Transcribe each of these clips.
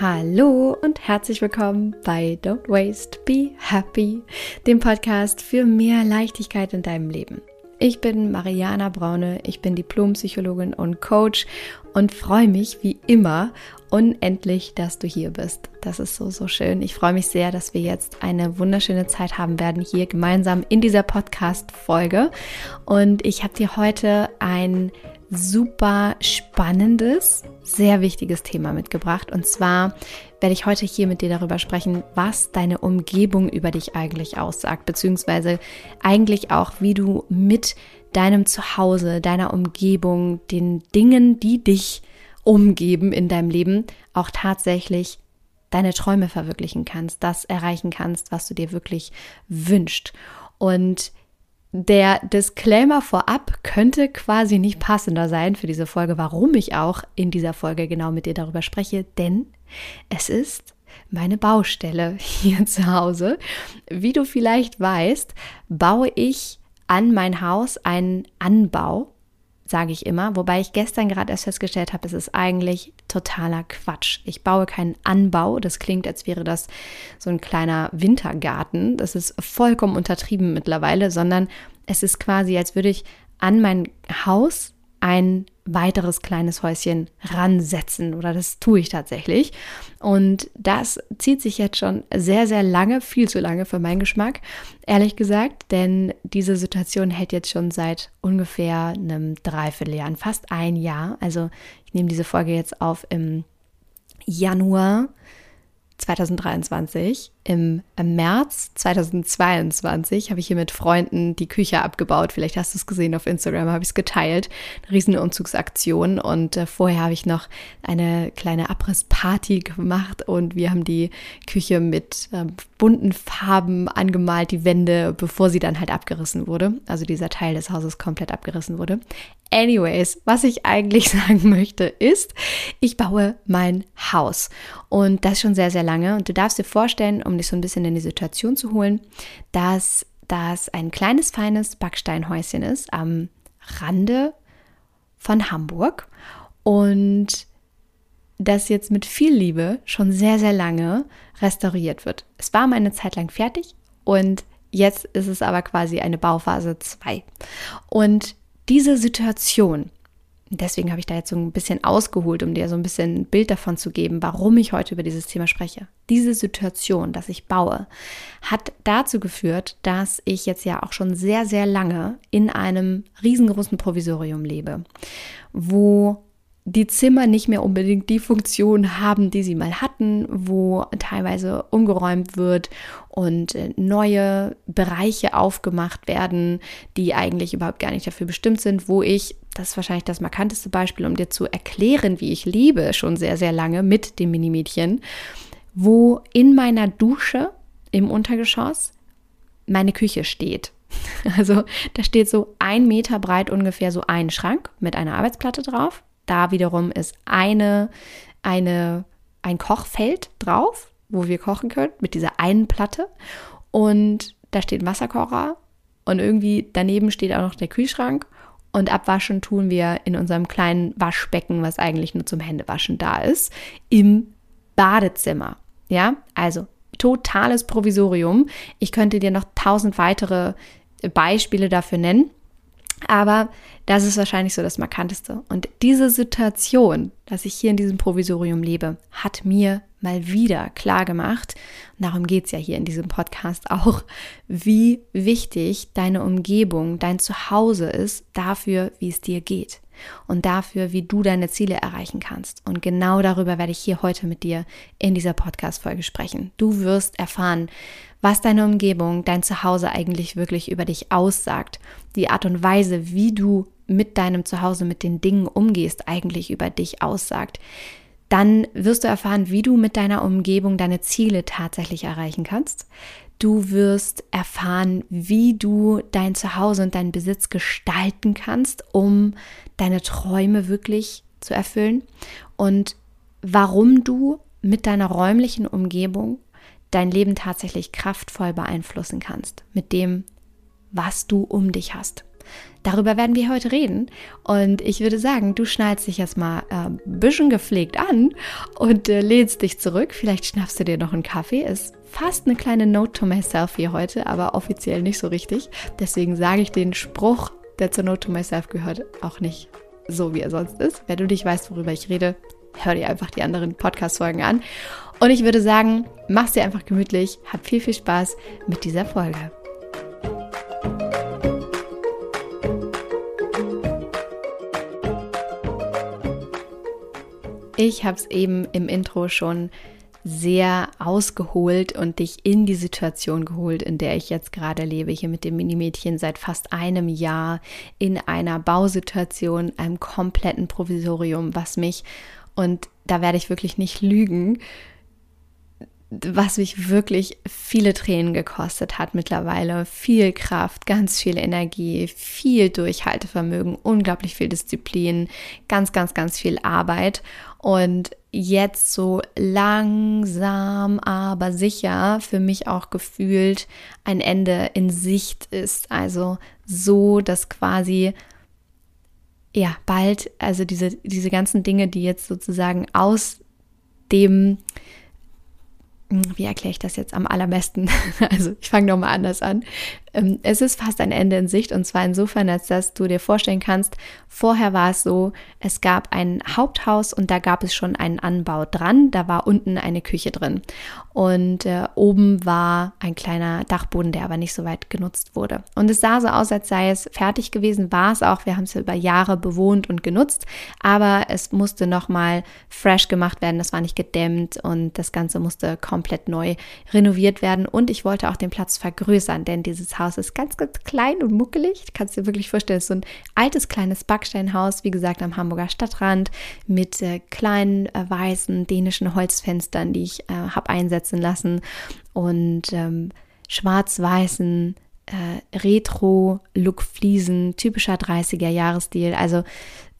Hallo und herzlich willkommen bei Don't Waste, Be Happy, dem Podcast für mehr Leichtigkeit in deinem Leben. Ich bin Mariana Braune, ich bin Diplompsychologin und Coach und freue mich wie immer unendlich, dass du hier bist. Das ist so, so schön. Ich freue mich sehr, dass wir jetzt eine wunderschöne Zeit haben werden hier gemeinsam in dieser Podcast-Folge. Und ich habe dir heute ein super spannendes, sehr wichtiges Thema mitgebracht. Und zwar werde ich heute hier mit dir darüber sprechen, was deine Umgebung über dich eigentlich aussagt, beziehungsweise eigentlich auch, wie du mit deinem Zuhause, deiner Umgebung, den Dingen, die dich umgeben in deinem Leben, auch tatsächlich deine Träume verwirklichen kannst, das erreichen kannst, was du dir wirklich wünschst. Und der Disclaimer vorab könnte quasi nicht passender sein für diese Folge, warum ich auch in dieser Folge genau mit dir darüber spreche, denn es ist meine Baustelle hier zu Hause. Wie du vielleicht weißt, baue ich an mein Haus einen Anbau sage ich immer. Wobei ich gestern gerade erst festgestellt habe, es ist eigentlich totaler Quatsch. Ich baue keinen Anbau. Das klingt, als wäre das so ein kleiner Wintergarten. Das ist vollkommen untertrieben mittlerweile, sondern es ist quasi, als würde ich an mein Haus ein weiteres kleines Häuschen ransetzen oder das tue ich tatsächlich. Und das zieht sich jetzt schon sehr, sehr lange, viel zu lange für meinen Geschmack, ehrlich gesagt, denn diese Situation hält jetzt schon seit ungefähr einem Dreivierteljahr, fast ein Jahr. Also ich nehme diese Folge jetzt auf im Januar 2023. Im, März 2022 habe ich hier mit Freunden die Küche abgebaut. Vielleicht hast du es gesehen auf Instagram, habe ich es geteilt. Eine riesen Umzugsaktion. Und äh, vorher habe ich noch eine kleine Abrissparty gemacht und wir haben die Küche mit äh, bunten Farben angemalt, die Wände, bevor sie dann halt abgerissen wurde. Also dieser Teil des Hauses komplett abgerissen wurde. Anyways, was ich eigentlich sagen möchte, ist, ich baue mein Haus. Und das schon sehr, sehr lange. Und du darfst dir vorstellen, um dich so ein bisschen in die Situation zu holen, dass das ein kleines, feines Backsteinhäuschen ist am Rande von Hamburg. Und das jetzt mit viel Liebe schon sehr, sehr lange restauriert wird. Es war mal eine Zeit lang fertig und jetzt ist es aber quasi eine Bauphase 2. Und diese Situation, deswegen habe ich da jetzt so ein bisschen ausgeholt, um dir so ein bisschen ein Bild davon zu geben, warum ich heute über dieses Thema spreche. Diese Situation, dass ich baue, hat dazu geführt, dass ich jetzt ja auch schon sehr, sehr lange in einem riesengroßen Provisorium lebe, wo die Zimmer nicht mehr unbedingt die Funktion haben, die sie mal hatten, wo teilweise umgeräumt wird und äh, neue Bereiche aufgemacht werden, die eigentlich überhaupt gar nicht dafür bestimmt sind, wo ich, das ist wahrscheinlich das markanteste Beispiel, um dir zu erklären, wie ich liebe, schon sehr, sehr lange mit dem Minimädchen, wo in meiner Dusche im Untergeschoss meine Küche steht. Also da steht so ein Meter breit ungefähr so ein Schrank mit einer Arbeitsplatte drauf da wiederum ist eine, eine, ein Kochfeld drauf, wo wir kochen können, mit dieser einen Platte. Und da steht ein Wasserkocher und irgendwie daneben steht auch noch der Kühlschrank. Und abwaschen tun wir in unserem kleinen Waschbecken, was eigentlich nur zum Händewaschen da ist, im Badezimmer. Ja, also totales Provisorium. Ich könnte dir noch tausend weitere Beispiele dafür nennen. Aber das ist wahrscheinlich so das Markanteste. Und diese Situation, dass ich hier in diesem Provisorium lebe, hat mir mal wieder klar gemacht, und darum geht es ja hier in diesem Podcast auch, wie wichtig deine Umgebung, dein Zuhause ist dafür, wie es dir geht und dafür, wie du deine Ziele erreichen kannst. Und genau darüber werde ich hier heute mit dir in dieser Podcast-Folge sprechen. Du wirst erfahren, was deine Umgebung, dein Zuhause eigentlich wirklich über dich aussagt, die Art und Weise, wie du mit deinem Zuhause, mit den Dingen umgehst, eigentlich über dich aussagt. Dann wirst du erfahren, wie du mit deiner Umgebung deine Ziele tatsächlich erreichen kannst. Du wirst erfahren, wie du dein Zuhause und deinen Besitz gestalten kannst, um deine Träume wirklich zu erfüllen und warum du mit deiner räumlichen Umgebung dein Leben tatsächlich kraftvoll beeinflussen kannst mit dem, was du um dich hast. Darüber werden wir heute reden. Und ich würde sagen, du schnallst dich jetzt mal äh, ein bisschen gepflegt an und äh, lehnst dich zurück. Vielleicht schnappst du dir noch einen Kaffee. Ist fast eine kleine Note to myself hier heute, aber offiziell nicht so richtig. Deswegen sage ich den Spruch, der zur Note to myself gehört, auch nicht so, wie er sonst ist. Wenn du nicht weißt, worüber ich rede, hör dir einfach die anderen Podcast-Folgen an. Und ich würde sagen, mach's dir einfach gemütlich, hab viel, viel Spaß mit dieser Folge. Ich habe es eben im Intro schon sehr ausgeholt und dich in die Situation geholt, in der ich jetzt gerade lebe, hier mit dem Minimädchen seit fast einem Jahr in einer Bausituation, einem kompletten Provisorium, was mich, und da werde ich wirklich nicht lügen, was mich wirklich viele Tränen gekostet hat mittlerweile. Viel Kraft, ganz viel Energie, viel Durchhaltevermögen, unglaublich viel Disziplin, ganz, ganz, ganz viel Arbeit. Und jetzt so langsam, aber sicher für mich auch gefühlt ein Ende in Sicht ist. Also so, dass quasi ja bald, also diese, diese ganzen Dinge, die jetzt sozusagen aus dem wie erkläre ich das jetzt am allerbesten? Also ich fange nochmal anders an. Ähm, es ist fast ein Ende in Sicht und zwar insofern, als dass du dir vorstellen kannst, vorher war es so, es gab ein Haupthaus und da gab es schon einen Anbau dran, da war unten eine Küche drin. Und äh, oben war ein kleiner Dachboden, der aber nicht so weit genutzt wurde. Und es sah so aus, als sei es fertig gewesen, war es auch, wir haben es über Jahre bewohnt und genutzt, aber es musste nochmal fresh gemacht werden, das war nicht gedämmt und das Ganze musste komplett neu renoviert werden. Und ich wollte auch den Platz vergrößern, denn dieses Haus Haus ist ganz, ganz klein und muckelig. Du kannst dir wirklich vorstellen, es ist so ein altes kleines Backsteinhaus, wie gesagt, am Hamburger Stadtrand mit äh, kleinen äh, weißen dänischen Holzfenstern, die ich äh, habe einsetzen lassen und ähm, schwarz-weißen äh, Retro-Look-Fliesen, typischer 30er-Jahresstil. Also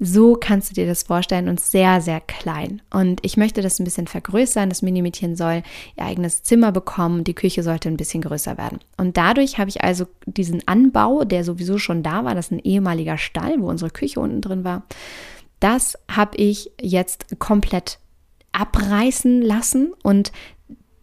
so kannst du dir das vorstellen und sehr, sehr klein. Und ich möchte das ein bisschen vergrößern. Das Minimädchen soll ihr eigenes Zimmer bekommen. Die Küche sollte ein bisschen größer werden. Und dadurch habe ich also diesen Anbau, der sowieso schon da war, das ist ein ehemaliger Stall, wo unsere Küche unten drin war. Das habe ich jetzt komplett abreißen lassen und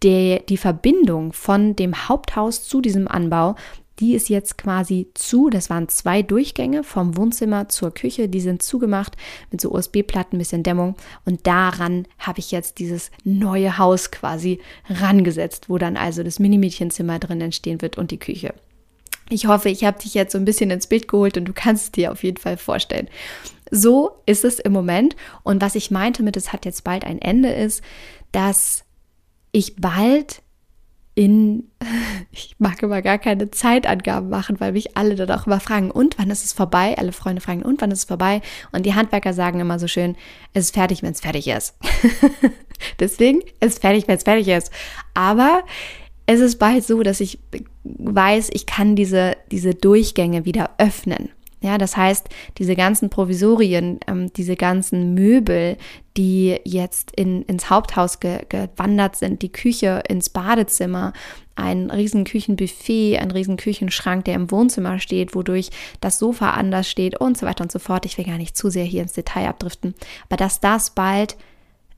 die, die Verbindung von dem Haupthaus zu diesem Anbau, die ist jetzt quasi zu. Das waren zwei Durchgänge vom Wohnzimmer zur Küche. Die sind zugemacht mit so USB-Platten, bisschen Dämmung. Und daran habe ich jetzt dieses neue Haus quasi rangesetzt, wo dann also das Mini-Mädchenzimmer drin entstehen wird und die Küche. Ich hoffe, ich habe dich jetzt so ein bisschen ins Bild geholt und du kannst es dir auf jeden Fall vorstellen. So ist es im Moment. Und was ich meinte mit, es hat jetzt bald ein Ende, ist, dass ich bald in, ich mag immer gar keine Zeitangaben machen, weil mich alle dann auch immer fragen, und wann ist es vorbei? Alle Freunde fragen, und wann ist es vorbei? Und die Handwerker sagen immer so schön, es ist fertig, wenn es fertig ist. Deswegen ist es fertig, wenn es fertig ist. Aber es ist bald so, dass ich weiß, ich kann diese, diese Durchgänge wieder öffnen. Ja, das heißt, diese ganzen Provisorien, ähm, diese ganzen Möbel, die jetzt in, ins Haupthaus ge, gewandert sind, die Küche ins Badezimmer, ein riesen Küchenbuffet, ein riesen Küchenschrank, der im Wohnzimmer steht, wodurch das Sofa anders steht und so weiter und so fort. Ich will gar nicht zu sehr hier ins Detail abdriften, aber dass das bald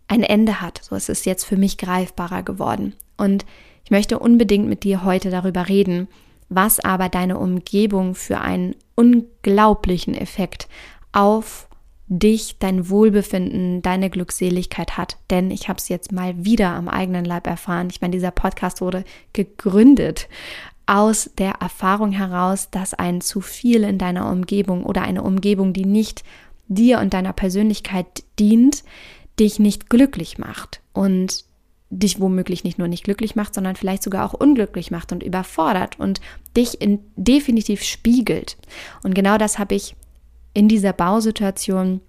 ein Ende hat, so ist es jetzt für mich greifbarer geworden. Und ich möchte unbedingt mit dir heute darüber reden, was aber deine Umgebung für einen unglaublichen Effekt auf dich, dein Wohlbefinden, deine Glückseligkeit hat. Denn ich habe es jetzt mal wieder am eigenen Leib erfahren. Ich meine, dieser Podcast wurde gegründet aus der Erfahrung heraus, dass ein zu viel in deiner Umgebung oder eine Umgebung, die nicht dir und deiner Persönlichkeit dient, dich nicht glücklich macht. Und dich womöglich nicht nur nicht glücklich macht, sondern vielleicht sogar auch unglücklich macht und überfordert und dich in, definitiv spiegelt. Und genau das habe ich in dieser Bausituation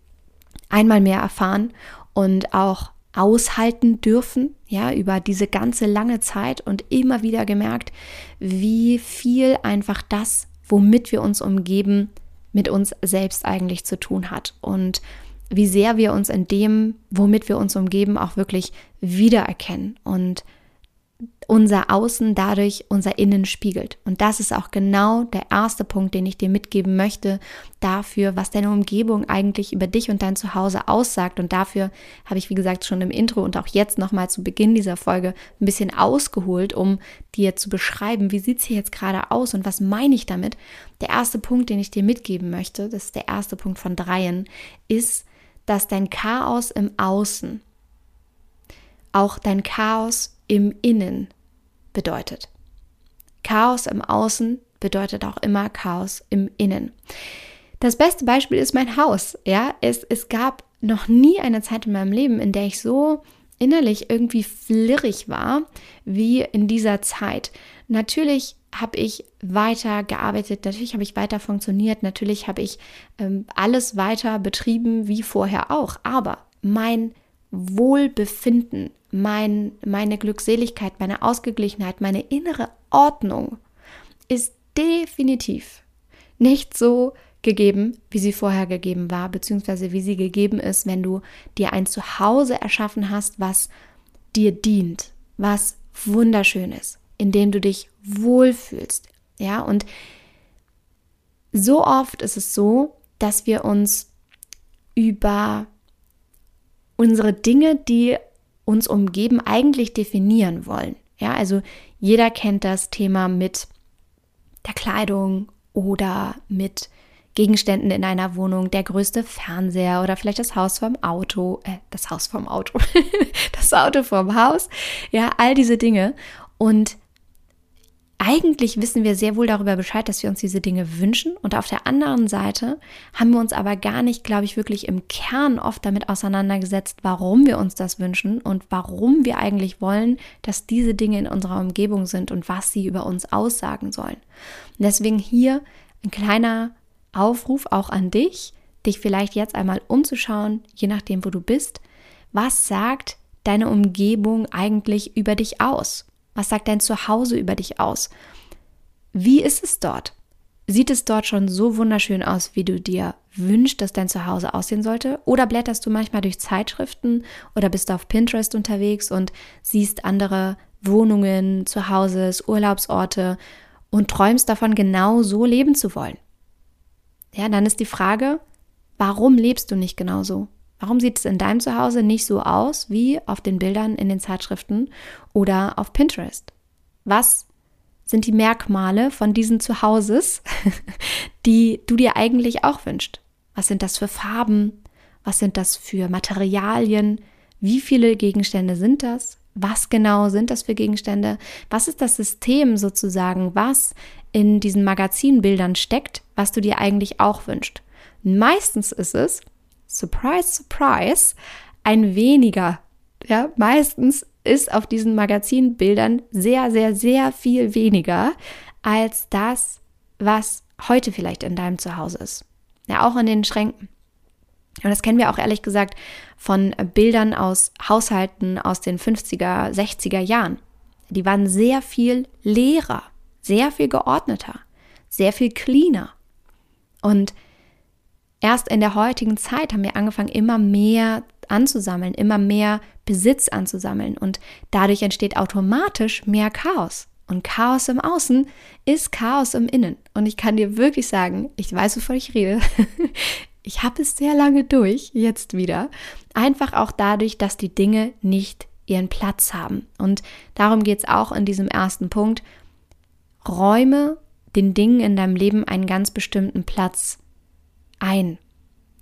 einmal mehr erfahren und auch aushalten dürfen, ja, über diese ganze lange Zeit und immer wieder gemerkt, wie viel einfach das, womit wir uns umgeben, mit uns selbst eigentlich zu tun hat. Und wie sehr wir uns in dem, womit wir uns umgeben, auch wirklich wiedererkennen und unser Außen dadurch unser Innen spiegelt. Und das ist auch genau der erste Punkt, den ich dir mitgeben möchte, dafür, was deine Umgebung eigentlich über dich und dein Zuhause aussagt. Und dafür habe ich, wie gesagt, schon im Intro und auch jetzt nochmal zu Beginn dieser Folge ein bisschen ausgeholt, um dir zu beschreiben, wie sieht es hier jetzt gerade aus und was meine ich damit. Der erste Punkt, den ich dir mitgeben möchte, das ist der erste Punkt von dreien, ist, dass dein Chaos im Außen auch dein Chaos im Innen bedeutet. Chaos im Außen bedeutet auch immer Chaos im Innen. Das beste Beispiel ist mein Haus. Ja, es, es gab noch nie eine Zeit in meinem Leben, in der ich so innerlich irgendwie flirrig war wie in dieser Zeit. Natürlich habe ich weiter gearbeitet, natürlich habe ich weiter funktioniert, natürlich habe ich ähm, alles weiter betrieben wie vorher auch, aber mein Wohlbefinden, mein, meine Glückseligkeit, meine Ausgeglichenheit, meine innere Ordnung ist definitiv nicht so gegeben, wie sie vorher gegeben war, beziehungsweise wie sie gegeben ist, wenn du dir ein Zuhause erschaffen hast, was dir dient, was wunderschön ist, in dem du dich wohlfühlst. Ja, und so oft ist es so, dass wir uns über unsere Dinge, die uns umgeben, eigentlich definieren wollen. Ja, also jeder kennt das Thema mit der Kleidung oder mit Gegenständen in einer Wohnung, der größte Fernseher oder vielleicht das Haus vom Auto, äh, das Haus vom Auto, das Auto vom Haus, ja, all diese Dinge. Und eigentlich wissen wir sehr wohl darüber Bescheid, dass wir uns diese Dinge wünschen. Und auf der anderen Seite haben wir uns aber gar nicht, glaube ich, wirklich im Kern oft damit auseinandergesetzt, warum wir uns das wünschen und warum wir eigentlich wollen, dass diese Dinge in unserer Umgebung sind und was sie über uns aussagen sollen. Und deswegen hier ein kleiner Aufruf auch an dich, dich vielleicht jetzt einmal umzuschauen, je nachdem, wo du bist. Was sagt deine Umgebung eigentlich über dich aus? Was sagt dein Zuhause über dich aus? Wie ist es dort? Sieht es dort schon so wunderschön aus, wie du dir wünschst, dass dein Zuhause aussehen sollte? Oder blätterst du manchmal durch Zeitschriften oder bist auf Pinterest unterwegs und siehst andere Wohnungen, Zuhauses, Urlaubsorte und träumst davon, genau so leben zu wollen? Ja, dann ist die Frage, warum lebst du nicht genau so? Warum sieht es in deinem Zuhause nicht so aus wie auf den Bildern in den Zeitschriften oder auf Pinterest? Was sind die Merkmale von diesen Zuhauses, die du dir eigentlich auch wünschst? Was sind das für Farben? Was sind das für Materialien? Wie viele Gegenstände sind das? Was genau sind das für Gegenstände? Was ist das System sozusagen, was in diesen Magazinbildern steckt, was du dir eigentlich auch wünschst? Meistens ist es, surprise, surprise, ein weniger. Ja, meistens ist auf diesen Magazinbildern sehr, sehr, sehr viel weniger als das, was heute vielleicht in deinem Zuhause ist. Ja, auch in den Schränken. Und das kennen wir auch ehrlich gesagt von Bildern aus Haushalten aus den 50er, 60er Jahren. Die waren sehr viel leerer, sehr viel geordneter, sehr viel cleaner. Und erst in der heutigen Zeit haben wir angefangen, immer mehr anzusammeln, immer mehr Besitz anzusammeln und dadurch entsteht automatisch mehr Chaos. Und Chaos im Außen ist Chaos im Innen. Und ich kann dir wirklich sagen, ich weiß, wovon ich rede. ich habe es sehr lange durch, jetzt wieder. Einfach auch dadurch, dass die Dinge nicht ihren Platz haben. Und darum geht es auch in diesem ersten Punkt. Räume den Dingen in deinem Leben einen ganz bestimmten Platz ein.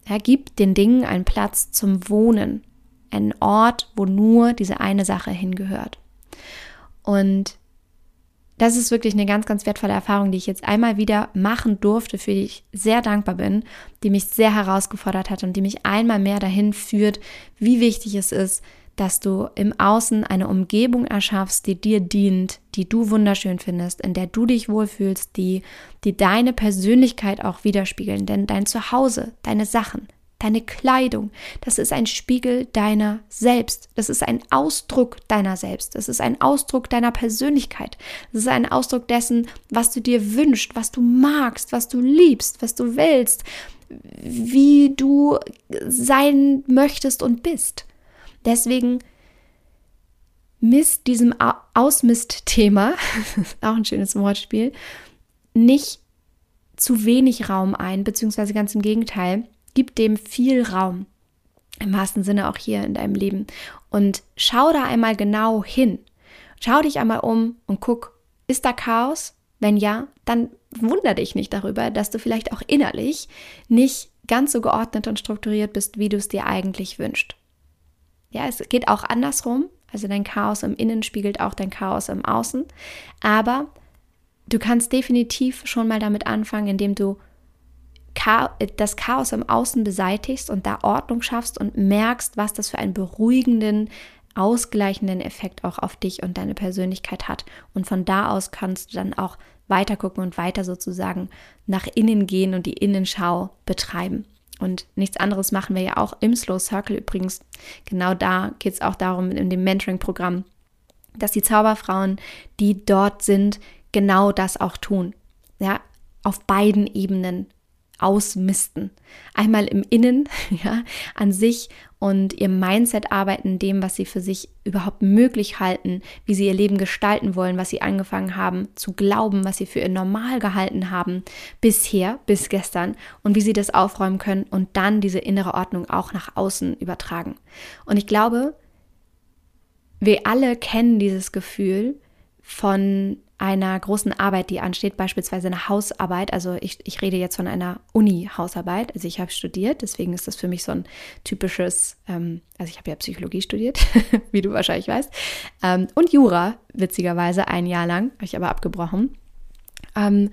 Er gibt den Dingen einen Platz zum Wohnen, einen Ort, wo nur diese eine Sache hingehört. Und das ist wirklich eine ganz, ganz wertvolle Erfahrung, die ich jetzt einmal wieder machen durfte, für die ich sehr dankbar bin, die mich sehr herausgefordert hat und die mich einmal mehr dahin führt, wie wichtig es ist, dass du im Außen eine Umgebung erschaffst, die dir dient, die du wunderschön findest, in der du dich wohlfühlst, die, die deine Persönlichkeit auch widerspiegeln. Denn dein Zuhause, deine Sachen, deine Kleidung, das ist ein Spiegel deiner selbst. Das ist ein Ausdruck deiner selbst. Das ist ein Ausdruck deiner Persönlichkeit. Das ist ein Ausdruck dessen, was du dir wünschst, was du magst, was du liebst, was du willst, wie du sein möchtest und bist. Deswegen misst diesem Ausmist-Thema, auch ein schönes Wortspiel, nicht zu wenig Raum ein, beziehungsweise ganz im Gegenteil, gib dem viel Raum. Im wahrsten Sinne auch hier in deinem Leben. Und schau da einmal genau hin. Schau dich einmal um und guck, ist da Chaos? Wenn ja, dann wunder dich nicht darüber, dass du vielleicht auch innerlich nicht ganz so geordnet und strukturiert bist, wie du es dir eigentlich wünschst. Ja, es geht auch andersrum. Also dein Chaos im Innen spiegelt auch dein Chaos im Außen. Aber du kannst definitiv schon mal damit anfangen, indem du das Chaos im Außen beseitigst und da Ordnung schaffst und merkst, was das für einen beruhigenden, ausgleichenden Effekt auch auf dich und deine Persönlichkeit hat. Und von da aus kannst du dann auch weiter gucken und weiter sozusagen nach innen gehen und die Innenschau betreiben. Und nichts anderes machen wir ja auch im Slow Circle übrigens. Genau da geht es auch darum in dem Mentoring-Programm, dass die Zauberfrauen, die dort sind, genau das auch tun. Ja, auf beiden Ebenen ausmisten. Einmal im Innen, ja, an sich und ihr Mindset arbeiten, dem, was sie für sich überhaupt möglich halten, wie sie ihr Leben gestalten wollen, was sie angefangen haben zu glauben, was sie für ihr normal gehalten haben, bisher, bis gestern und wie sie das aufräumen können und dann diese innere Ordnung auch nach außen übertragen. Und ich glaube, wir alle kennen dieses Gefühl von einer großen Arbeit, die ansteht, beispielsweise eine Hausarbeit. Also ich, ich rede jetzt von einer Uni-Hausarbeit. Also ich habe studiert, deswegen ist das für mich so ein typisches, ähm, also ich habe ja Psychologie studiert, wie du wahrscheinlich weißt, ähm, und Jura, witzigerweise, ein Jahr lang, habe ich aber abgebrochen. Ähm,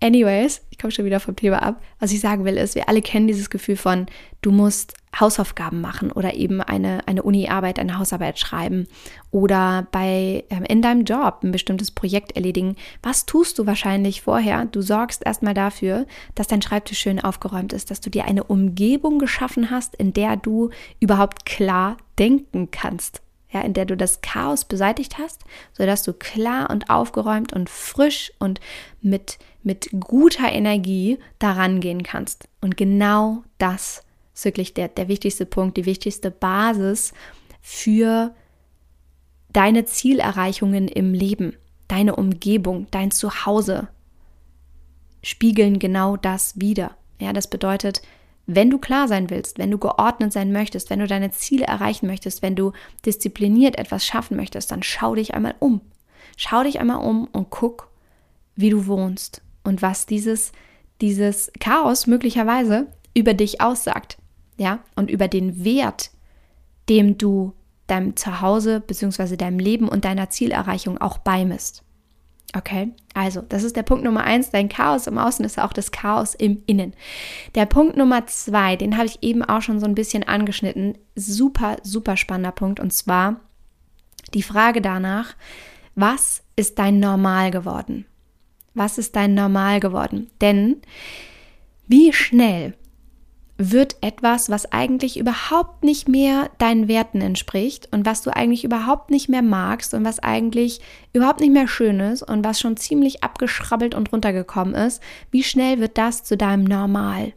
anyways, ich komme schon wieder vom Thema ab. Was ich sagen will, ist, wir alle kennen dieses Gefühl von, du musst Hausaufgaben machen oder eben eine, eine Uni-Arbeit, eine Hausarbeit schreiben oder bei ähm, in deinem Job ein bestimmtes Projekt erledigen. Was tust du wahrscheinlich vorher? Du sorgst erstmal dafür, dass dein Schreibtisch schön aufgeräumt ist, dass du dir eine Umgebung geschaffen hast, in der du überhaupt klar denken kannst. Ja, in der du das Chaos beseitigt hast, sodass du klar und aufgeräumt und frisch und mit, mit guter Energie daran gehen kannst. Und genau das ist wirklich der, der wichtigste Punkt, die wichtigste Basis für deine Zielerreichungen im Leben, deine Umgebung, dein Zuhause spiegeln genau das wieder. Ja, das bedeutet, wenn du klar sein willst, wenn du geordnet sein möchtest, wenn du deine Ziele erreichen möchtest, wenn du diszipliniert etwas schaffen möchtest, dann schau dich einmal um. Schau dich einmal um und guck, wie du wohnst und was dieses, dieses Chaos möglicherweise über dich aussagt ja, und über den Wert, dem du deinem Zuhause bzw. deinem Leben und deiner Zielerreichung auch beimisst. Okay, also das ist der Punkt Nummer eins. Dein Chaos im Außen ist auch das Chaos im Innen. Der Punkt Nummer zwei, den habe ich eben auch schon so ein bisschen angeschnitten. Super, super spannender Punkt. Und zwar die Frage danach, was ist dein Normal geworden? Was ist dein Normal geworden? Denn wie schnell wird etwas, was eigentlich überhaupt nicht mehr deinen Werten entspricht und was du eigentlich überhaupt nicht mehr magst und was eigentlich überhaupt nicht mehr schön ist und was schon ziemlich abgeschrabbelt und runtergekommen ist, wie schnell wird das zu deinem Normal?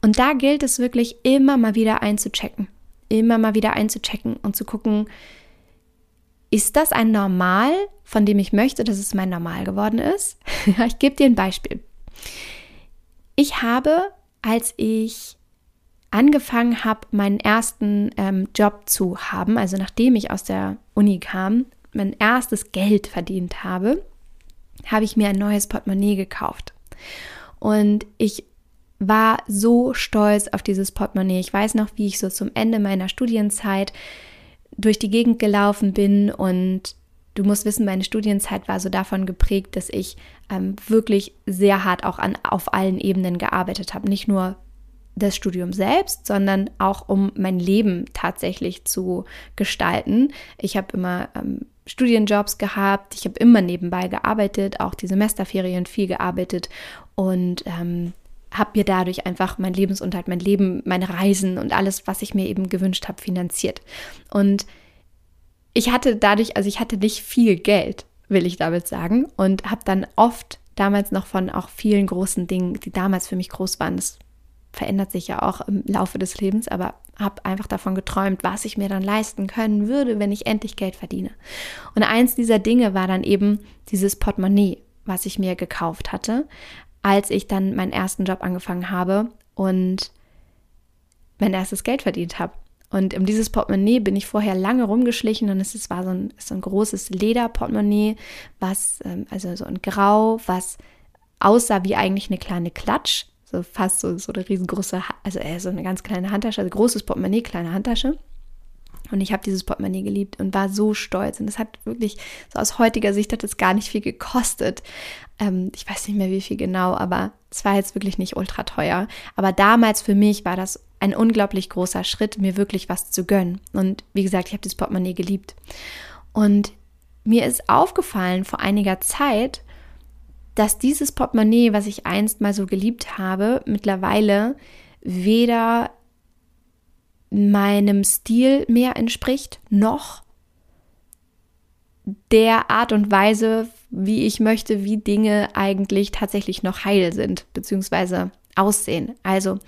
Und da gilt es wirklich immer mal wieder einzuchecken, immer mal wieder einzuchecken und zu gucken, ist das ein Normal, von dem ich möchte, dass es mein Normal geworden ist? ich gebe dir ein Beispiel. Ich habe als ich angefangen habe, meinen ersten ähm, Job zu haben, also nachdem ich aus der Uni kam, mein erstes Geld verdient habe, habe ich mir ein neues Portemonnaie gekauft. Und ich war so stolz auf dieses Portemonnaie. Ich weiß noch, wie ich so zum Ende meiner Studienzeit durch die Gegend gelaufen bin und du musst wissen, meine Studienzeit war so davon geprägt, dass ich ähm, wirklich sehr hart auch an, auf allen Ebenen gearbeitet habe. Nicht nur das Studium selbst, sondern auch um mein Leben tatsächlich zu gestalten. Ich habe immer ähm, Studienjobs gehabt, ich habe immer nebenbei gearbeitet, auch die Semesterferien viel gearbeitet und ähm, habe mir dadurch einfach mein Lebensunterhalt, mein Leben, meine Reisen und alles, was ich mir eben gewünscht habe, finanziert. Und ich hatte dadurch, also ich hatte nicht viel Geld, will ich damit sagen, und habe dann oft damals noch von auch vielen großen Dingen, die damals für mich groß waren, das verändert sich ja auch im Laufe des Lebens, aber habe einfach davon geträumt, was ich mir dann leisten können würde, wenn ich endlich Geld verdiene. Und eins dieser Dinge war dann eben dieses Portemonnaie, was ich mir gekauft hatte, als ich dann meinen ersten Job angefangen habe und mein erstes Geld verdient habe. Und um dieses Portemonnaie bin ich vorher lange rumgeschlichen und es war so ein, so ein großes Lederportemonnaie, was, ähm, also so ein Grau, was aussah wie eigentlich eine kleine Klatsch, so fast so, so eine riesengroße, also eher so eine ganz kleine Handtasche, also großes Portemonnaie, kleine Handtasche. Und ich habe dieses Portemonnaie geliebt und war so stolz. Und es hat wirklich, so aus heutiger Sicht hat es gar nicht viel gekostet. Ähm, ich weiß nicht mehr, wie viel genau, aber es war jetzt wirklich nicht ultra teuer. Aber damals für mich war das ein unglaublich großer Schritt, mir wirklich was zu gönnen. Und wie gesagt, ich habe das Portemonnaie geliebt. Und mir ist aufgefallen vor einiger Zeit, dass dieses Portemonnaie, was ich einst mal so geliebt habe, mittlerweile weder meinem Stil mehr entspricht, noch der Art und Weise, wie ich möchte, wie Dinge eigentlich tatsächlich noch heil sind, beziehungsweise aussehen. Also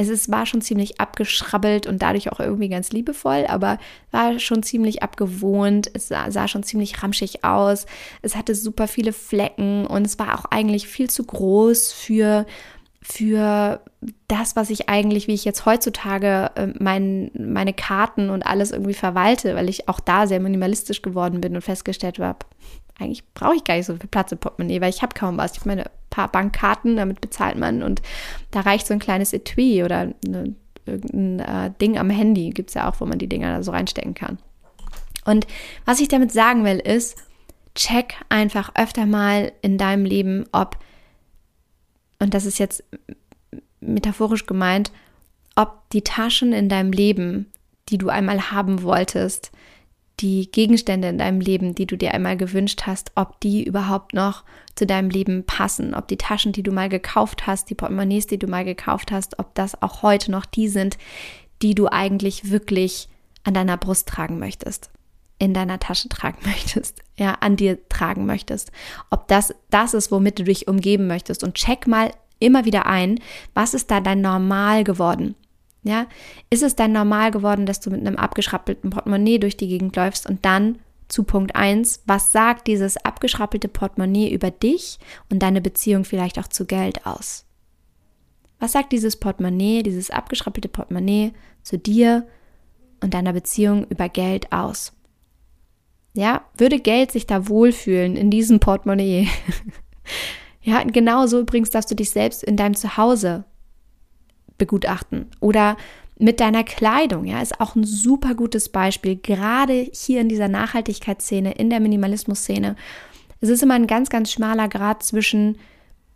es ist, war schon ziemlich abgeschrabbelt und dadurch auch irgendwie ganz liebevoll, aber war schon ziemlich abgewohnt. Es sah, sah, schon ziemlich ramschig aus. Es hatte super viele Flecken und es war auch eigentlich viel zu groß für für das, was ich eigentlich, wie ich jetzt heutzutage äh, mein, meine Karten und alles irgendwie verwalte, weil ich auch da sehr minimalistisch geworden bin und festgestellt habe, eigentlich brauche ich gar nicht so viel Platz im Portemonnaie, weil ich habe kaum was. Ich meine, ein paar Bankkarten, damit bezahlt man und da reicht so ein kleines Etui oder eine, irgendein äh, Ding am Handy, gibt es ja auch, wo man die Dinger da so reinstecken kann. Und was ich damit sagen will, ist, check einfach öfter mal in deinem Leben, ob und das ist jetzt metaphorisch gemeint, ob die Taschen in deinem Leben, die du einmal haben wolltest, die Gegenstände in deinem Leben, die du dir einmal gewünscht hast, ob die überhaupt noch zu deinem Leben passen, ob die Taschen, die du mal gekauft hast, die Portemonnaies, die du mal gekauft hast, ob das auch heute noch die sind, die du eigentlich wirklich an deiner Brust tragen möchtest in deiner Tasche tragen möchtest, ja, an dir tragen möchtest. Ob das das ist, womit du dich umgeben möchtest. Und check mal immer wieder ein, was ist da dein Normal geworden? Ja, ist es dein Normal geworden, dass du mit einem abgeschrappelten Portemonnaie durch die Gegend läufst und dann zu Punkt 1, was sagt dieses abgeschrappelte Portemonnaie über dich und deine Beziehung vielleicht auch zu Geld aus? Was sagt dieses Portemonnaie, dieses abgeschrappelte Portemonnaie zu dir und deiner Beziehung über Geld aus? Ja, würde Geld sich da wohlfühlen in diesem Portemonnaie? ja, genauso übrigens darfst du dich selbst in deinem Zuhause begutachten oder mit deiner Kleidung, ja, ist auch ein super gutes Beispiel, gerade hier in dieser Nachhaltigkeitsszene, in der Minimalismus-Szene. Es ist immer ein ganz, ganz schmaler Grad zwischen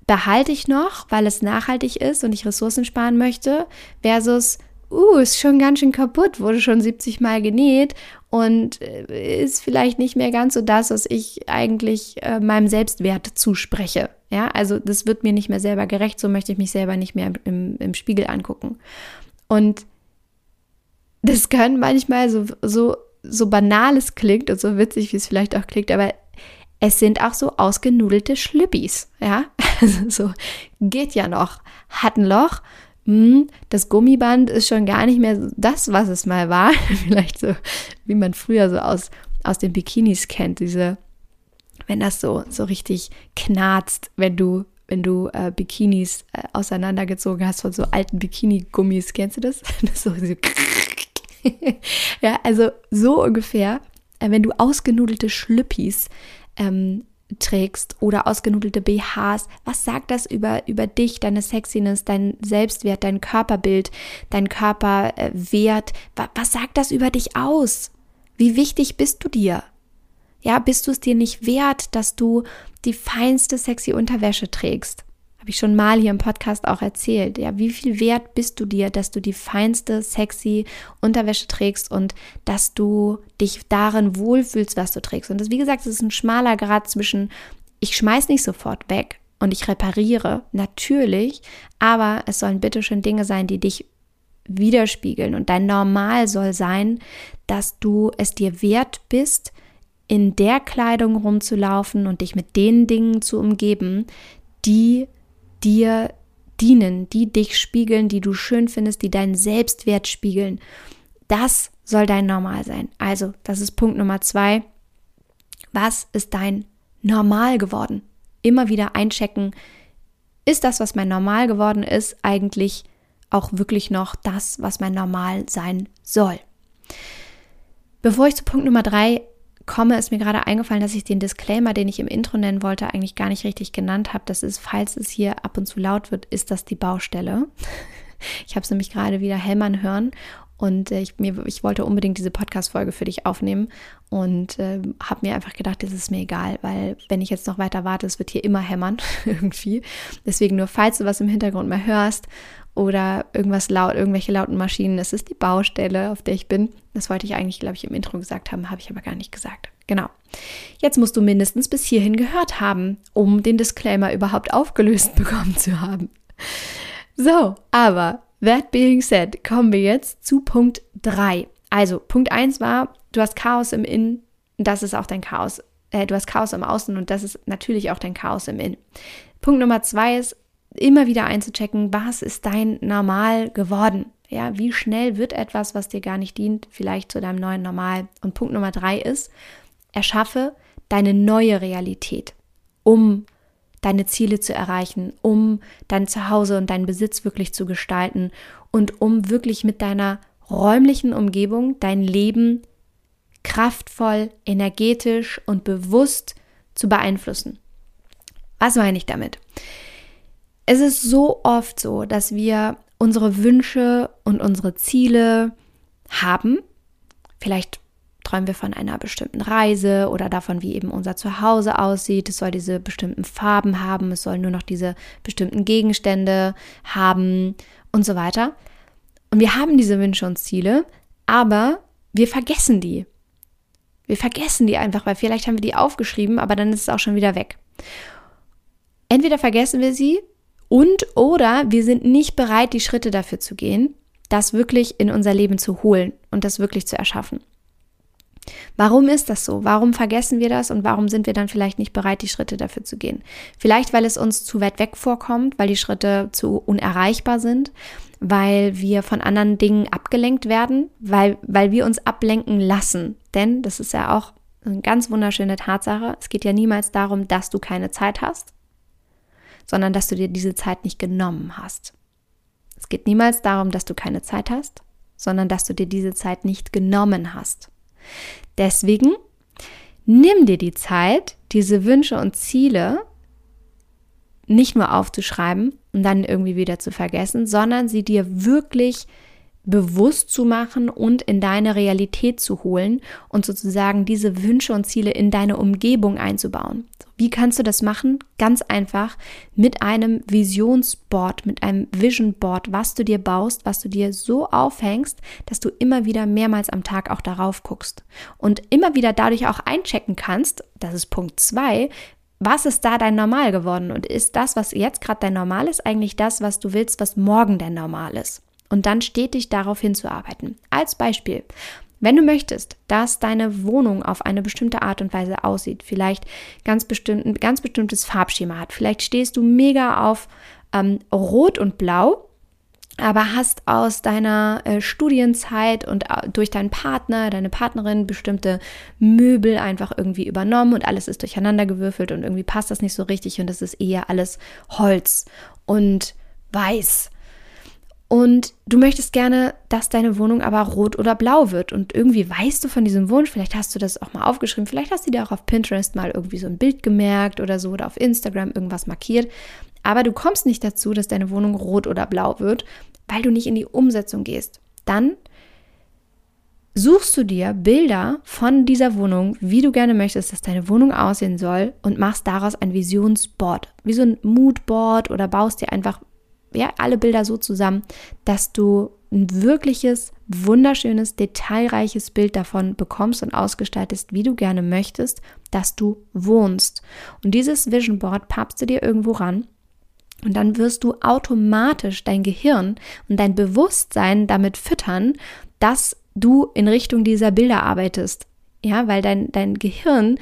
behalte ich noch, weil es nachhaltig ist und ich Ressourcen sparen möchte, versus uh, ist schon ganz schön kaputt, wurde schon 70 Mal genäht und äh, ist vielleicht nicht mehr ganz so das, was ich eigentlich äh, meinem Selbstwert zuspreche. Ja, also das wird mir nicht mehr selber gerecht, so möchte ich mich selber nicht mehr im, im Spiegel angucken. Und das kann manchmal so, so, so banal es klingt und so witzig, wie es vielleicht auch klingt, aber es sind auch so ausgenudelte Schlüppis, ja, also so geht ja noch, hat ein Loch, hm, das Gummiband ist schon gar nicht mehr das, was es mal war. Vielleicht so, wie man früher so aus, aus den Bikinis kennt, diese, wenn das so, so richtig knarzt, wenn du, wenn du äh, Bikinis äh, auseinandergezogen hast von so alten Bikini-Gummis. Kennst du das? das so, so ja, also so ungefähr, äh, wenn du ausgenudelte Schlüppis ähm, trägst oder ausgenudelte BHs, was sagt das über, über dich, deine Sexiness, dein Selbstwert, dein Körperbild, dein Körperwert? Was sagt das über dich aus? Wie wichtig bist du dir? Ja, bist du es dir nicht wert, dass du die feinste sexy Unterwäsche trägst? Habe ich schon mal hier im Podcast auch erzählt. Ja, wie viel wert bist du dir, dass du die feinste, sexy Unterwäsche trägst und dass du dich darin wohlfühlst, was du trägst. Und das, wie gesagt, es ist ein schmaler Grad zwischen, ich schmeiß nicht sofort weg und ich repariere, natürlich, aber es sollen bitteschön Dinge sein, die dich widerspiegeln. Und dein Normal soll sein, dass du es dir wert bist, in der Kleidung rumzulaufen und dich mit den Dingen zu umgeben, die dir dienen, die dich spiegeln, die du schön findest, die deinen Selbstwert spiegeln. Das soll dein Normal sein. Also, das ist Punkt Nummer zwei. Was ist dein Normal geworden? Immer wieder einchecken. Ist das, was mein Normal geworden ist, eigentlich auch wirklich noch das, was mein Normal sein soll? Bevor ich zu Punkt Nummer drei komme, ist mir gerade eingefallen, dass ich den Disclaimer, den ich im Intro nennen wollte, eigentlich gar nicht richtig genannt habe. Das ist, falls es hier ab und zu laut wird, ist das die Baustelle. Ich habe es nämlich gerade wieder hämmern hören und äh, ich, mir, ich wollte unbedingt diese Podcast-Folge für dich aufnehmen und äh, habe mir einfach gedacht, das ist mir egal, weil wenn ich jetzt noch weiter warte, es wird hier immer hämmern irgendwie. Deswegen nur, falls du was im Hintergrund mal hörst oder irgendwas laut, irgendwelche lauten Maschinen, es ist die Baustelle, auf der ich bin. Das wollte ich eigentlich, glaube ich, im Intro gesagt haben, habe ich aber gar nicht gesagt. Genau. Jetzt musst du mindestens bis hierhin gehört haben, um den Disclaimer überhaupt aufgelöst bekommen zu haben. So, aber That being said, kommen wir jetzt zu Punkt 3. Also, Punkt 1 war, du hast Chaos im Innen, das ist auch dein Chaos. Äh, du hast Chaos im Außen und das ist natürlich auch dein Chaos im Innen. Punkt Nummer 2 ist, immer wieder einzuchecken, was ist dein Normal geworden? Ja, wie schnell wird etwas, was dir gar nicht dient, vielleicht zu deinem neuen Normal? Und Punkt Nummer 3 ist, erschaffe deine neue Realität, um deine Ziele zu erreichen, um dein Zuhause und deinen Besitz wirklich zu gestalten und um wirklich mit deiner räumlichen Umgebung dein Leben kraftvoll, energetisch und bewusst zu beeinflussen. Was meine ich damit? Es ist so oft so, dass wir unsere Wünsche und unsere Ziele haben. Vielleicht träumen wir von einer bestimmten Reise oder davon, wie eben unser Zuhause aussieht. Es soll diese bestimmten Farben haben, es soll nur noch diese bestimmten Gegenstände haben und so weiter. Und wir haben diese Wünsche und Ziele, aber wir vergessen die. Wir vergessen die einfach, weil vielleicht haben wir die aufgeschrieben, aber dann ist es auch schon wieder weg. Entweder vergessen wir sie und oder wir sind nicht bereit, die Schritte dafür zu gehen, das wirklich in unser Leben zu holen und das wirklich zu erschaffen. Warum ist das so? Warum vergessen wir das und warum sind wir dann vielleicht nicht bereit, die Schritte dafür zu gehen? Vielleicht, weil es uns zu weit weg vorkommt, weil die Schritte zu unerreichbar sind, weil wir von anderen Dingen abgelenkt werden, weil, weil wir uns ablenken lassen. Denn das ist ja auch eine ganz wunderschöne Tatsache. Es geht ja niemals darum, dass du keine Zeit hast, sondern dass du dir diese Zeit nicht genommen hast. Es geht niemals darum, dass du keine Zeit hast, sondern dass du dir diese Zeit nicht genommen hast. Deswegen nimm dir die Zeit, diese Wünsche und Ziele nicht nur aufzuschreiben und dann irgendwie wieder zu vergessen, sondern sie dir wirklich bewusst zu machen und in deine Realität zu holen und sozusagen diese Wünsche und Ziele in deine Umgebung einzubauen. Wie kannst du das machen? Ganz einfach mit einem Visionsboard, mit einem Vision Board, was du dir baust, was du dir so aufhängst, dass du immer wieder mehrmals am Tag auch darauf guckst und immer wieder dadurch auch einchecken kannst, das ist Punkt zwei, was ist da dein Normal geworden und ist das, was jetzt gerade dein Normal ist, eigentlich das, was du willst, was morgen dein Normal ist? Und dann stetig darauf hinzuarbeiten. Als Beispiel, wenn du möchtest, dass deine Wohnung auf eine bestimmte Art und Weise aussieht, vielleicht ganz bestimmt, ein ganz bestimmtes Farbschema hat, vielleicht stehst du mega auf ähm, Rot und Blau, aber hast aus deiner äh, Studienzeit und äh, durch deinen Partner, deine Partnerin bestimmte Möbel einfach irgendwie übernommen und alles ist durcheinander gewürfelt und irgendwie passt das nicht so richtig und es ist eher alles Holz und weiß und du möchtest gerne, dass deine Wohnung aber rot oder blau wird. Und irgendwie weißt du von diesem Wunsch, vielleicht hast du das auch mal aufgeschrieben, vielleicht hast du dir auch auf Pinterest mal irgendwie so ein Bild gemerkt oder so oder auf Instagram irgendwas markiert. Aber du kommst nicht dazu, dass deine Wohnung rot oder blau wird, weil du nicht in die Umsetzung gehst. Dann suchst du dir Bilder von dieser Wohnung, wie du gerne möchtest, dass deine Wohnung aussehen soll und machst daraus ein Visionsboard, wie so ein Moodboard oder baust dir einfach ja, alle Bilder so zusammen, dass du ein wirkliches, wunderschönes, detailreiches Bild davon bekommst und ausgestaltest, wie du gerne möchtest, dass du wohnst. Und dieses Vision Board pappst du dir irgendwo ran und dann wirst du automatisch dein Gehirn und dein Bewusstsein damit füttern, dass du in Richtung dieser Bilder arbeitest. Ja, weil dein, dein Gehirn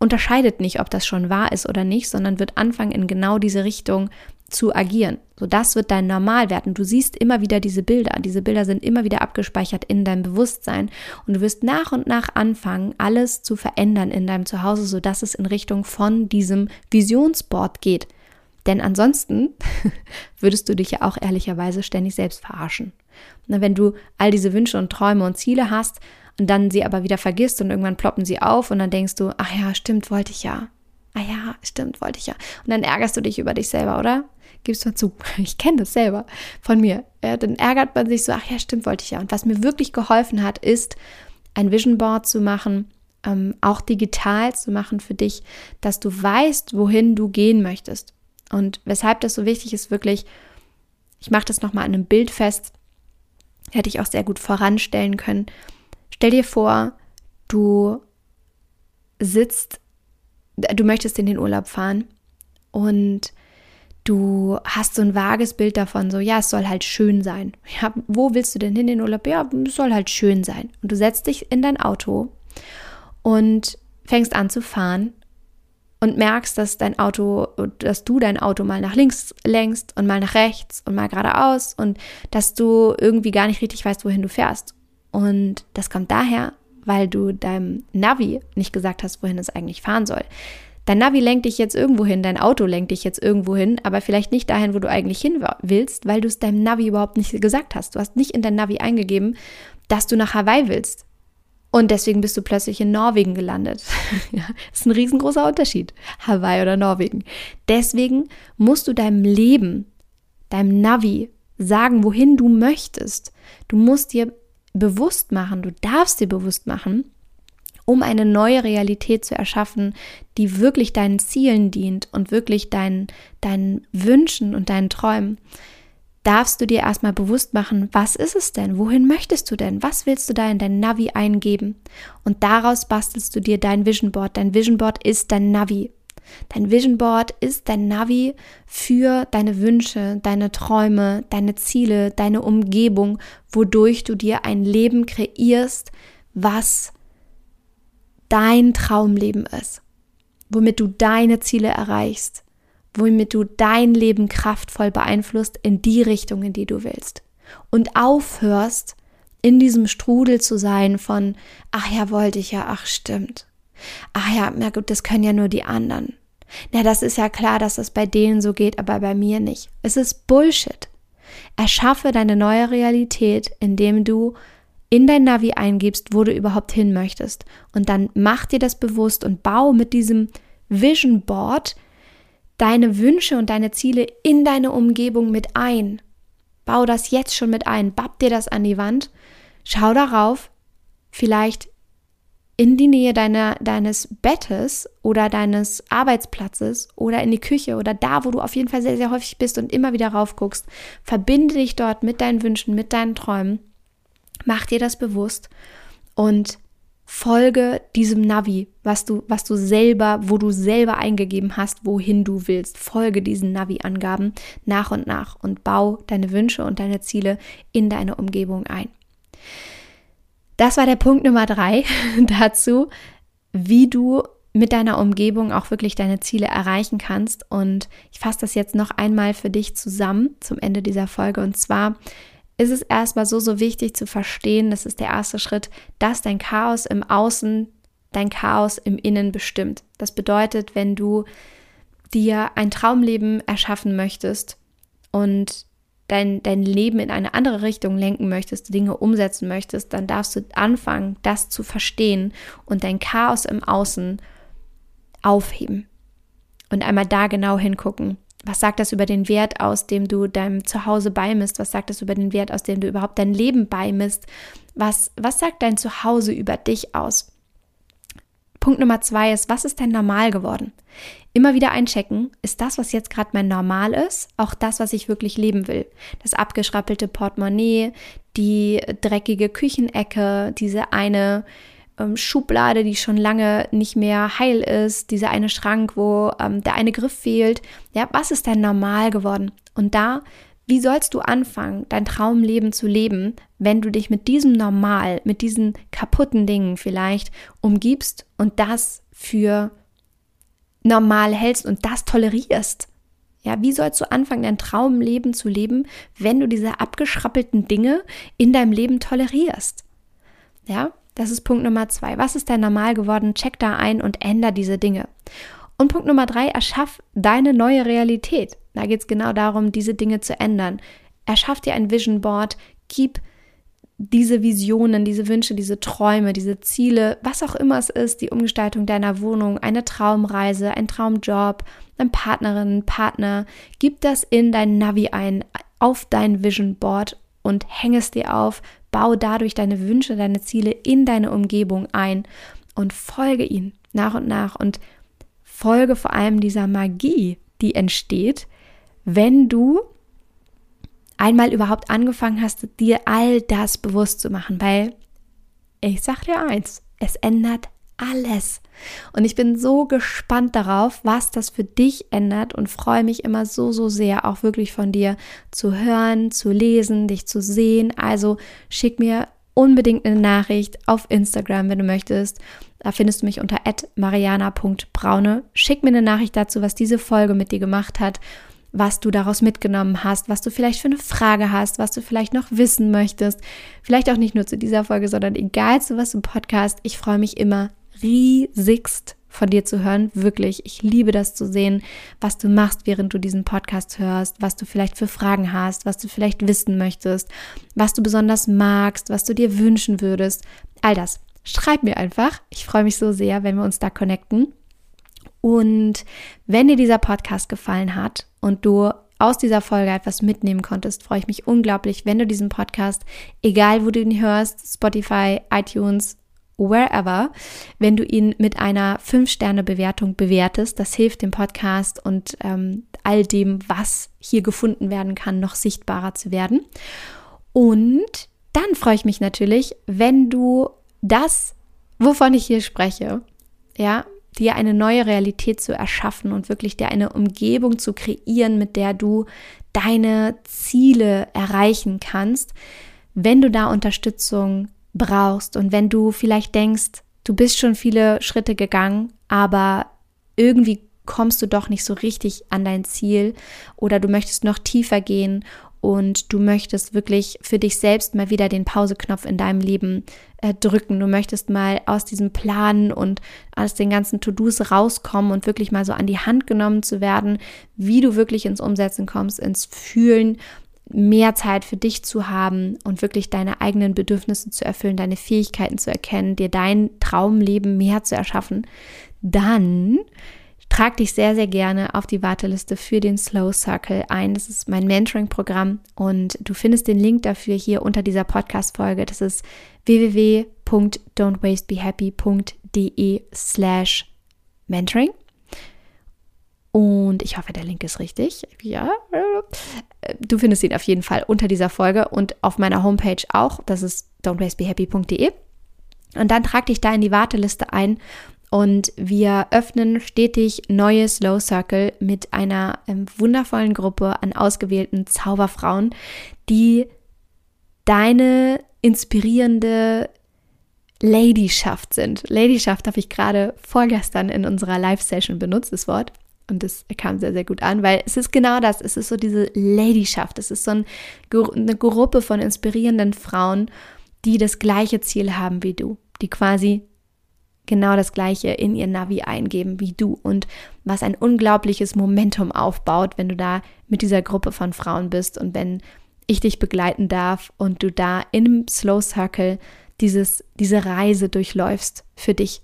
unterscheidet nicht, ob das schon wahr ist oder nicht, sondern wird anfangen, in genau diese Richtung zu agieren. So, das wird dein Normalwert. Und du siehst immer wieder diese Bilder. Diese Bilder sind immer wieder abgespeichert in deinem Bewusstsein. Und du wirst nach und nach anfangen, alles zu verändern in deinem Zuhause, sodass es in Richtung von diesem Visionsboard geht. Denn ansonsten würdest du dich ja auch ehrlicherweise ständig selbst verarschen. Und wenn du all diese Wünsche und Träume und Ziele hast und dann sie aber wieder vergisst und irgendwann ploppen sie auf und dann denkst du, ach ja, stimmt, wollte ich ja. Ah ja, stimmt, wollte ich ja. Und dann ärgerst du dich über dich selber, oder? Gibst du zu. Ich kenne das selber von mir. Ja, dann ärgert man sich so, ach ja, stimmt, wollte ich ja. Und was mir wirklich geholfen hat, ist, ein Vision Board zu machen, ähm, auch digital zu machen für dich, dass du weißt, wohin du gehen möchtest. Und weshalb das so wichtig ist, wirklich, ich mache das nochmal an einem Bild fest, hätte ich auch sehr gut voranstellen können. Stell dir vor, du sitzt, du möchtest in den Urlaub fahren und du hast so ein vages Bild davon, so, ja, es soll halt schön sein. Ja, wo willst du denn hin in den Urlaub? Ja, es soll halt schön sein. Und du setzt dich in dein Auto und fängst an zu fahren und merkst, dass dein Auto, dass du dein Auto mal nach links lenkst und mal nach rechts und mal geradeaus und dass du irgendwie gar nicht richtig weißt, wohin du fährst. Und das kommt daher, weil du deinem Navi nicht gesagt hast, wohin es eigentlich fahren soll. Dein Navi lenkt dich jetzt irgendwo hin, dein Auto lenkt dich jetzt irgendwo hin, aber vielleicht nicht dahin, wo du eigentlich hin willst, weil du es deinem Navi überhaupt nicht gesagt hast. Du hast nicht in dein Navi eingegeben, dass du nach Hawaii willst. Und deswegen bist du plötzlich in Norwegen gelandet. das ist ein riesengroßer Unterschied. Hawaii oder Norwegen. Deswegen musst du deinem Leben, deinem Navi sagen, wohin du möchtest. Du musst dir bewusst machen, du darfst dir bewusst machen, um eine neue Realität zu erschaffen, die wirklich deinen Zielen dient und wirklich deinen, deinen Wünschen und deinen Träumen, darfst du dir erstmal bewusst machen, was ist es denn? Wohin möchtest du denn? Was willst du da in dein Navi eingeben? Und daraus bastelst du dir dein Vision Board. Dein Vision Board ist dein Navi. Dein Vision Board ist dein Navi für deine Wünsche, deine Träume, deine Ziele, deine Umgebung, wodurch du dir ein Leben kreierst, was dein Traumleben ist, womit du deine Ziele erreichst, womit du dein Leben kraftvoll beeinflusst in die Richtung, in die du willst. Und aufhörst, in diesem Strudel zu sein von, ach ja, wollte ich ja, ach stimmt. Ach ja, na gut, das können ja nur die anderen. Na, das ist ja klar, dass das bei denen so geht, aber bei mir nicht. Es ist Bullshit. Erschaffe deine neue Realität, indem du in dein Navi eingibst, wo du überhaupt hin möchtest. Und dann mach dir das bewusst und bau mit diesem Vision Board deine Wünsche und deine Ziele in deine Umgebung mit ein. Bau das jetzt schon mit ein. Bapp dir das an die Wand. Schau darauf. Vielleicht in die Nähe deiner, deines Bettes oder deines Arbeitsplatzes oder in die Küche oder da, wo du auf jeden Fall sehr, sehr häufig bist und immer wieder raufguckst. Verbinde dich dort mit deinen Wünschen, mit deinen Träumen Mach dir das bewusst und folge diesem Navi, was du, was du selber, wo du selber eingegeben hast, wohin du willst. Folge diesen Navi-Angaben nach und nach und bau deine Wünsche und deine Ziele in deine Umgebung ein. Das war der Punkt Nummer drei dazu, wie du mit deiner Umgebung auch wirklich deine Ziele erreichen kannst. Und ich fasse das jetzt noch einmal für dich zusammen zum Ende dieser Folge. Und zwar ist es erstmal so, so wichtig zu verstehen, das ist der erste Schritt, dass dein Chaos im Außen dein Chaos im Innen bestimmt. Das bedeutet, wenn du dir ein Traumleben erschaffen möchtest und dein, dein Leben in eine andere Richtung lenken möchtest, Dinge umsetzen möchtest, dann darfst du anfangen, das zu verstehen und dein Chaos im Außen aufheben. Und einmal da genau hingucken. Was sagt das über den Wert aus, dem du deinem Zuhause beimisst? Was sagt das über den Wert, aus dem du überhaupt dein Leben beimisst? Was, was sagt dein Zuhause über dich aus? Punkt Nummer zwei ist, was ist dein Normal geworden? Immer wieder einchecken, ist das, was jetzt gerade mein Normal ist, auch das, was ich wirklich leben will? Das abgeschrappelte Portemonnaie, die dreckige Küchenecke, diese eine ähm, Schublade, die schon lange nicht mehr heil ist, dieser eine Schrank, wo ähm, der eine Griff fehlt. Ja, was ist dein Normal geworden? Und da, wie sollst du anfangen, dein Traumleben zu leben, wenn du dich mit diesem Normal, mit diesen kaputten Dingen vielleicht umgibst und das für normal hältst und das tolerierst? Ja, wie sollst du anfangen, dein Traumleben zu leben, wenn du diese abgeschrappelten Dinge in deinem Leben tolerierst? Ja, das ist Punkt Nummer zwei. Was ist dein normal geworden? Check da ein und änder diese Dinge. Und Punkt Nummer drei, erschaff deine neue Realität. Da geht es genau darum, diese Dinge zu ändern. Erschaff dir ein Vision Board, gib diese Visionen, diese Wünsche, diese Träume, diese Ziele, was auch immer es ist, die Umgestaltung deiner Wohnung, eine Traumreise, ein Traumjob, eine Partnerin, Partner, gib das in dein Navi ein, auf dein Vision Board und häng es dir auf, bau dadurch deine Wünsche, deine Ziele in deine Umgebung ein und folge ihnen nach und nach und folge vor allem dieser Magie, die entsteht, wenn du einmal überhaupt angefangen hast, dir all das bewusst zu machen, weil ich sag dir eins, es ändert alles. Und ich bin so gespannt darauf, was das für dich ändert und freue mich immer so, so sehr, auch wirklich von dir zu hören, zu lesen, dich zu sehen. Also schick mir unbedingt eine Nachricht auf Instagram, wenn du möchtest. Da findest du mich unter mariana.braune. Schick mir eine Nachricht dazu, was diese Folge mit dir gemacht hat was du daraus mitgenommen hast, was du vielleicht für eine Frage hast, was du vielleicht noch wissen möchtest. Vielleicht auch nicht nur zu dieser Folge, sondern egal zu was im Podcast. Ich freue mich immer riesigst von dir zu hören. Wirklich, ich liebe das zu sehen, was du machst, während du diesen Podcast hörst, was du vielleicht für Fragen hast, was du vielleicht wissen möchtest, was du besonders magst, was du dir wünschen würdest. All das. Schreib mir einfach. Ich freue mich so sehr, wenn wir uns da connecten. Und wenn dir dieser Podcast gefallen hat und du aus dieser Folge etwas mitnehmen konntest, freue ich mich unglaublich, wenn du diesen Podcast, egal wo du ihn hörst, Spotify, iTunes, wherever, wenn du ihn mit einer 5-Sterne-Bewertung bewertest. Das hilft dem Podcast und ähm, all dem, was hier gefunden werden kann, noch sichtbarer zu werden. Und dann freue ich mich natürlich, wenn du das, wovon ich hier spreche, ja, dir eine neue Realität zu erschaffen und wirklich dir eine Umgebung zu kreieren, mit der du deine Ziele erreichen kannst, wenn du da Unterstützung brauchst und wenn du vielleicht denkst, du bist schon viele Schritte gegangen, aber irgendwie kommst du doch nicht so richtig an dein Ziel oder du möchtest noch tiefer gehen und du möchtest wirklich für dich selbst mal wieder den Pauseknopf in deinem Leben äh, drücken. Du möchtest mal aus diesem Planen und aus den ganzen To-Dos rauskommen und wirklich mal so an die Hand genommen zu werden, wie du wirklich ins Umsetzen kommst, ins Fühlen, mehr Zeit für dich zu haben und wirklich deine eigenen Bedürfnisse zu erfüllen, deine Fähigkeiten zu erkennen, dir dein Traumleben mehr zu erschaffen, dann trag dich sehr, sehr gerne auf die Warteliste für den Slow Circle ein. Das ist mein Mentoring-Programm und du findest den Link dafür hier unter dieser Podcast-Folge. Das ist www.don'twastebehappy.de slash mentoring. Und ich hoffe, der Link ist richtig. Ja, du findest ihn auf jeden Fall unter dieser Folge und auf meiner Homepage auch. Das ist don'twastebehappy.de. Und dann trag dich da in die Warteliste ein und wir öffnen stetig neue Slow Circle mit einer ähm, wundervollen Gruppe an ausgewählten Zauberfrauen, die deine inspirierende Ladyschaft sind. Ladyschaft habe ich gerade vorgestern in unserer Live-Session benutzt, das Wort. Und das kam sehr, sehr gut an, weil es ist genau das. Es ist so diese Ladyschaft. Es ist so ein, eine Gruppe von inspirierenden Frauen, die das gleiche Ziel haben wie du, die quasi genau das Gleiche in ihr Navi eingeben wie du und was ein unglaubliches Momentum aufbaut, wenn du da mit dieser Gruppe von Frauen bist und wenn ich dich begleiten darf und du da im Slow Circle dieses, diese Reise durchläufst für dich,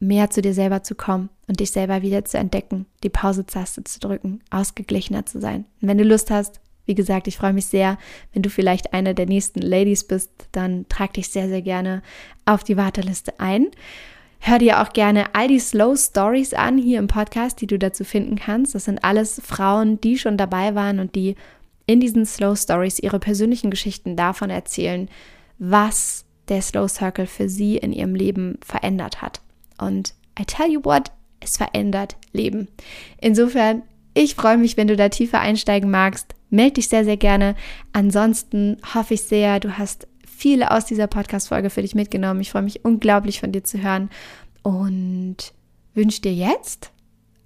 mehr zu dir selber zu kommen und dich selber wieder zu entdecken, die Pause-Taste zu drücken, ausgeglichener zu sein. Und wenn du Lust hast, wie gesagt, ich freue mich sehr, wenn du vielleicht eine der nächsten Ladies bist, dann trag dich sehr, sehr gerne auf die Warteliste ein. Hör dir auch gerne all die Slow Stories an hier im Podcast, die du dazu finden kannst. Das sind alles Frauen, die schon dabei waren und die in diesen Slow Stories ihre persönlichen Geschichten davon erzählen, was der Slow Circle für sie in ihrem Leben verändert hat. Und I tell you what, es verändert Leben. Insofern, ich freue mich, wenn du da tiefer einsteigen magst. Meld dich sehr, sehr gerne. Ansonsten hoffe ich sehr, du hast viele aus dieser Podcast-Folge für dich mitgenommen. Ich freue mich unglaublich von dir zu hören und wünsche dir jetzt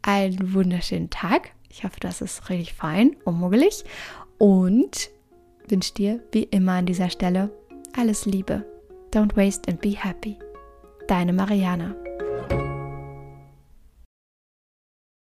einen wunderschönen Tag. Ich hoffe, das ist richtig fein, unmuggelig und wünsche dir wie immer an dieser Stelle alles Liebe. Don't waste and be happy. Deine Mariana.